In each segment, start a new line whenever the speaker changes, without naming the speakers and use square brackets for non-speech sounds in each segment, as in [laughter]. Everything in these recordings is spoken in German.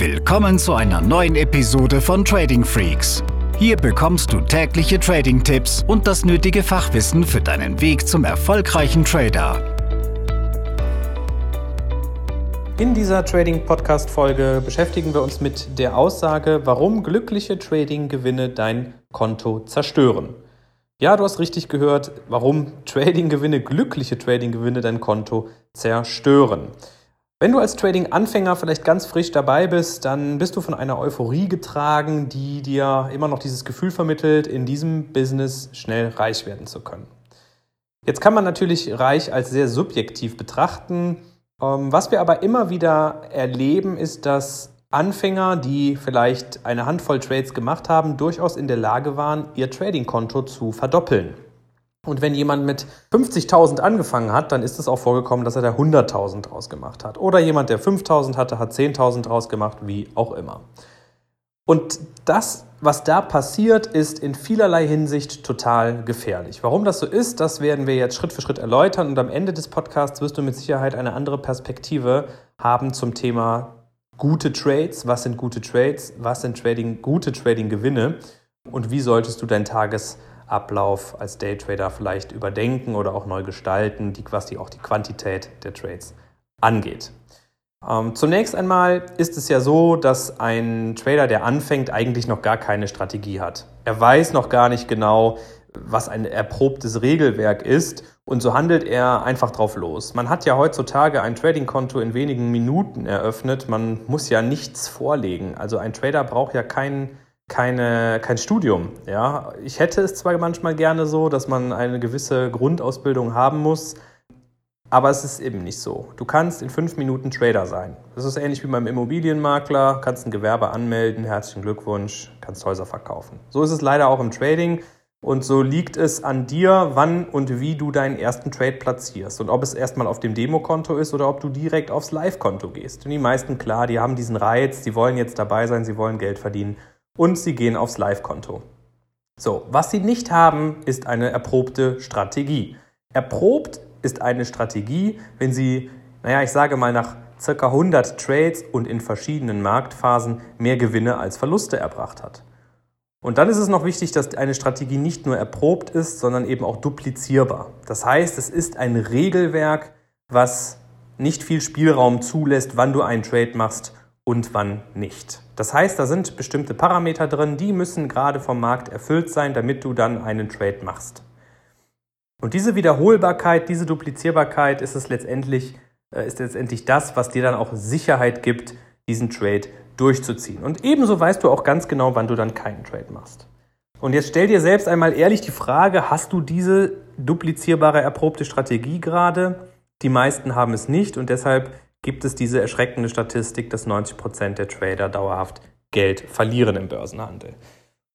Willkommen zu einer neuen Episode von Trading Freaks. Hier bekommst du tägliche Trading-Tipps und das nötige Fachwissen für deinen Weg zum erfolgreichen Trader.
In dieser Trading-Podcast-Folge beschäftigen wir uns mit der Aussage, warum glückliche Trading-Gewinne dein Konto zerstören. Ja, du hast richtig gehört, warum Trading-Gewinne, glückliche Trading-Gewinne dein Konto zerstören. Wenn du als Trading-Anfänger vielleicht ganz frisch dabei bist, dann bist du von einer Euphorie getragen, die dir immer noch dieses Gefühl vermittelt, in diesem Business schnell reich werden zu können. Jetzt kann man natürlich reich als sehr subjektiv betrachten. Ähm, was wir aber immer wieder erleben, ist, dass Anfänger, die vielleicht eine Handvoll Trades gemacht haben, durchaus in der Lage waren, ihr Trading-Konto zu verdoppeln. Und wenn jemand mit 50.000 angefangen hat, dann ist es auch vorgekommen, dass er da 100.000 draus gemacht hat. Oder jemand, der 5.000 hatte, hat 10.000 draus gemacht, wie auch immer. Und das, was da passiert, ist in vielerlei Hinsicht total gefährlich. Warum das so ist, das werden wir jetzt Schritt für Schritt erläutern. Und am Ende des Podcasts wirst du mit Sicherheit eine andere Perspektive haben zum Thema gute Trades. Was sind gute Trades? Was sind Trading, gute Trading-Gewinne? Und wie solltest du dein Tages Ablauf als Daytrader vielleicht überdenken oder auch neu gestalten, die, was auch die Quantität der Trades angeht. Ähm, zunächst einmal ist es ja so, dass ein Trader, der anfängt, eigentlich noch gar keine Strategie hat. Er weiß noch gar nicht genau, was ein erprobtes Regelwerk ist und so handelt er einfach drauf los. Man hat ja heutzutage ein Trading-Konto in wenigen Minuten eröffnet. Man muss ja nichts vorlegen. Also ein Trader braucht ja keinen keine, kein Studium. Ja? Ich hätte es zwar manchmal gerne so, dass man eine gewisse Grundausbildung haben muss, aber es ist eben nicht so. Du kannst in fünf Minuten Trader sein. Das ist ähnlich wie beim Immobilienmakler, kannst ein Gewerbe anmelden, herzlichen Glückwunsch, kannst Häuser verkaufen. So ist es leider auch im Trading. Und so liegt es an dir, wann und wie du deinen ersten Trade platzierst. Und ob es erstmal auf dem Demokonto ist oder ob du direkt aufs Live-Konto gehst. Und die meisten, klar, die haben diesen Reiz, sie wollen jetzt dabei sein, sie wollen Geld verdienen und sie gehen aufs Live-Konto. So, was sie nicht haben, ist eine erprobte Strategie. Erprobt ist eine Strategie, wenn sie, naja, ich sage mal nach ca. 100 Trades und in verschiedenen Marktphasen mehr Gewinne als Verluste erbracht hat. Und dann ist es noch wichtig, dass eine Strategie nicht nur erprobt ist, sondern eben auch duplizierbar. Das heißt, es ist ein Regelwerk, was nicht viel Spielraum zulässt, wann du einen Trade machst und wann nicht. Das heißt, da sind bestimmte Parameter drin, die müssen gerade vom Markt erfüllt sein, damit du dann einen Trade machst. Und diese Wiederholbarkeit, diese Duplizierbarkeit ist es letztendlich, äh, ist letztendlich das, was dir dann auch Sicherheit gibt, diesen Trade durchzuziehen. Und ebenso weißt du auch ganz genau, wann du dann keinen Trade machst. Und jetzt stell dir selbst einmal ehrlich die Frage, hast du diese duplizierbare, erprobte Strategie gerade? Die meisten haben es nicht und deshalb gibt es diese erschreckende Statistik, dass 90 Prozent der Trader dauerhaft Geld verlieren im Börsenhandel.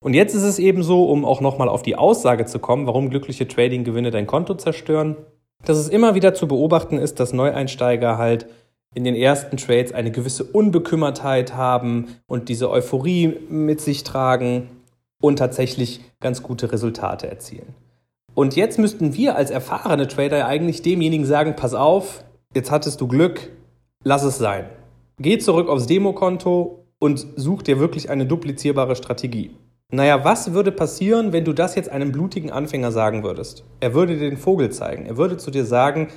Und jetzt ist es eben so, um auch nochmal auf die Aussage zu kommen, warum glückliche Trading-Gewinne dein Konto zerstören, dass es immer wieder zu beobachten ist, dass Neueinsteiger halt in den ersten Trades eine gewisse Unbekümmertheit haben und diese Euphorie mit sich tragen und tatsächlich ganz gute Resultate erzielen. Und jetzt müssten wir als erfahrene Trader eigentlich demjenigen sagen, pass auf, jetzt hattest du Glück, lass es sein. Geh zurück aufs Demokonto und such dir wirklich eine duplizierbare Strategie. Naja, was würde passieren, wenn du das jetzt einem blutigen Anfänger sagen würdest? Er würde dir den Vogel zeigen. Er würde zu dir sagen,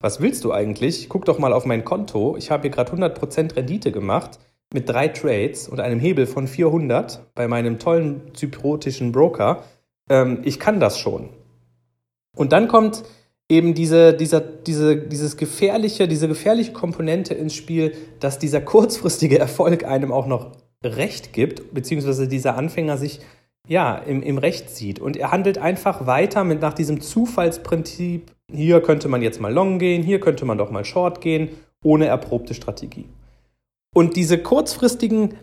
was willst du eigentlich? Guck doch mal auf mein Konto. Ich habe hier gerade 100% Rendite gemacht mit drei Trades und einem Hebel von 400 bei meinem tollen zyprotischen Broker. Ähm, ich kann das schon. Und dann kommt eben diese, dieser, diese, dieses gefährliche, diese gefährliche Komponente ins Spiel, dass dieser kurzfristige Erfolg einem auch noch Recht gibt, beziehungsweise dieser Anfänger sich ja im, im Recht sieht. Und er handelt einfach weiter mit nach diesem Zufallsprinzip, hier könnte man jetzt mal long gehen, hier könnte man doch mal short gehen, ohne erprobte Strategie. Und diese kurzfristigen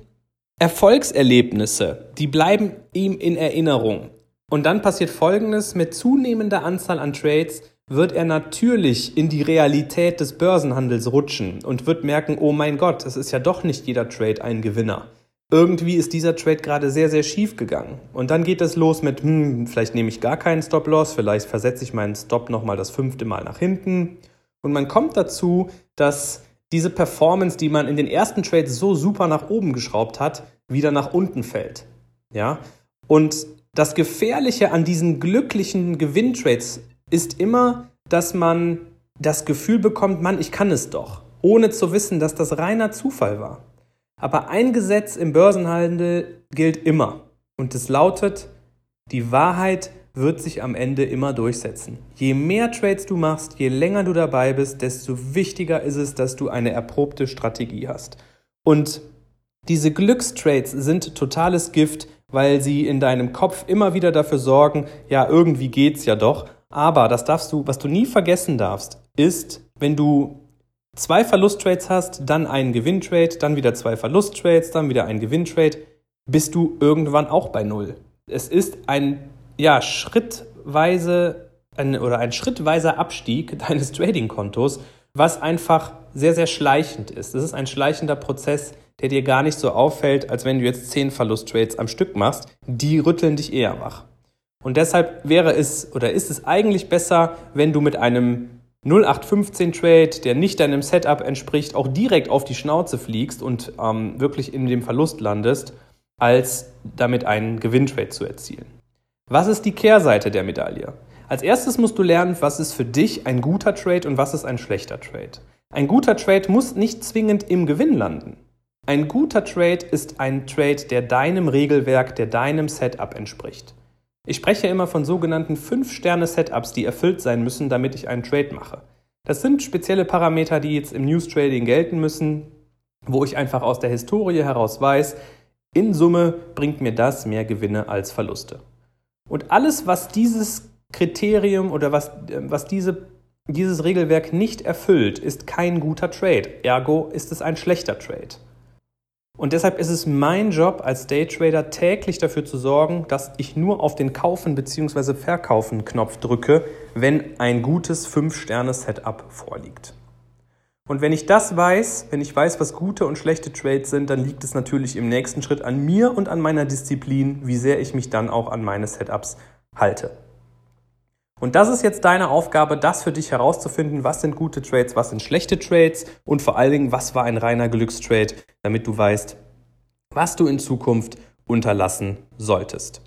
Erfolgserlebnisse, die bleiben ihm in Erinnerung. Und dann passiert Folgendes, mit zunehmender Anzahl an Trades wird er natürlich in die Realität des Börsenhandels rutschen und wird merken, oh mein Gott, es ist ja doch nicht jeder Trade ein Gewinner. Irgendwie ist dieser Trade gerade sehr, sehr schief gegangen. Und dann geht es los mit, hm, vielleicht nehme ich gar keinen Stop-Loss, vielleicht versetze ich meinen Stop nochmal das fünfte Mal nach hinten. Und man kommt dazu, dass diese Performance, die man in den ersten Trades so super nach oben geschraubt hat, wieder nach unten fällt. Ja? Und das Gefährliche an diesen glücklichen Gewinntrades ist immer, dass man das Gefühl bekommt, Mann, ich kann es doch, ohne zu wissen, dass das reiner Zufall war. Aber ein Gesetz im Börsenhandel gilt immer und es lautet, die Wahrheit wird sich am Ende immer durchsetzen. Je mehr Trades du machst, je länger du dabei bist, desto wichtiger ist es, dass du eine erprobte Strategie hast. Und diese Glückstrades sind totales Gift, weil sie in deinem Kopf immer wieder dafür sorgen, ja, irgendwie geht's ja doch. Aber das darfst du, was du nie vergessen darfst, ist, wenn du zwei Verlusttrades hast, dann einen Gewinntrade, dann wieder zwei Verlusttrades, dann wieder einen Gewinntrade, bist du irgendwann auch bei Null. Es ist ein ja, schrittweise ein, oder ein schrittweiser Abstieg [laughs] deines Trading-Kontos, was einfach sehr, sehr schleichend ist. Das ist ein schleichender Prozess, der dir gar nicht so auffällt, als wenn du jetzt zehn Verlusttrades am Stück machst. Die rütteln dich eher wach. Und deshalb wäre es oder ist es eigentlich besser, wenn du mit einem 0815 Trade, der nicht deinem Setup entspricht, auch direkt auf die Schnauze fliegst und ähm, wirklich in dem Verlust landest, als damit einen Gewinntrade zu erzielen. Was ist die Kehrseite der Medaille? Als erstes musst du lernen, was ist für dich ein guter Trade und was ist ein schlechter Trade. Ein guter Trade muss nicht zwingend im Gewinn landen. Ein guter Trade ist ein Trade, der deinem Regelwerk, der deinem Setup entspricht. Ich spreche immer von sogenannten 5-Sterne-Setups, die erfüllt sein müssen, damit ich einen Trade mache. Das sind spezielle Parameter, die jetzt im News Trading gelten müssen, wo ich einfach aus der Historie heraus weiß, in Summe bringt mir das mehr Gewinne als Verluste. Und alles, was dieses Kriterium oder was, was diese, dieses Regelwerk nicht erfüllt, ist kein guter Trade. Ergo ist es ein schlechter Trade. Und deshalb ist es mein Job als Daytrader täglich dafür zu sorgen, dass ich nur auf den Kaufen bzw. Verkaufen-Knopf drücke, wenn ein gutes 5-Sterne-Setup vorliegt. Und wenn ich das weiß, wenn ich weiß, was gute und schlechte Trades sind, dann liegt es natürlich im nächsten Schritt an mir und an meiner Disziplin, wie sehr ich mich dann auch an meine Setups halte. Und das ist jetzt deine Aufgabe, das für dich herauszufinden, was sind gute Trades, was sind schlechte Trades und vor allen Dingen, was war ein reiner Glückstrade, damit du weißt, was du in Zukunft unterlassen solltest.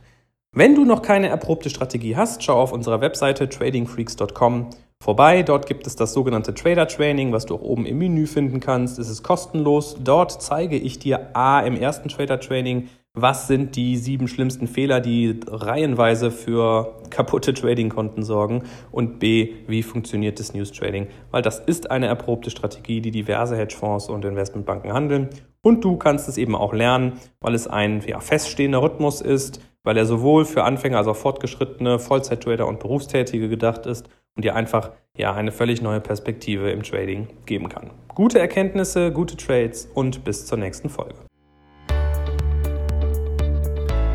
Wenn du noch keine erprobte Strategie hast, schau auf unserer Webseite tradingfreaks.com vorbei. Dort gibt es das sogenannte Trader Training, was du auch oben im Menü finden kannst. Es ist kostenlos. Dort zeige ich dir A im ersten Trader Training, was sind die sieben schlimmsten Fehler, die reihenweise für kaputte Trading-Konten sorgen und B, wie funktioniert das News Trading, weil das ist eine erprobte Strategie, die diverse Hedgefonds und Investmentbanken handeln und du kannst es eben auch lernen, weil es ein ja, feststehender Rhythmus ist, weil er sowohl für Anfänger als auch fortgeschrittene Vollzeit-Trader und Berufstätige gedacht ist und dir einfach ja eine völlig neue Perspektive im Trading geben kann. Gute Erkenntnisse, gute Trades und bis zur nächsten Folge.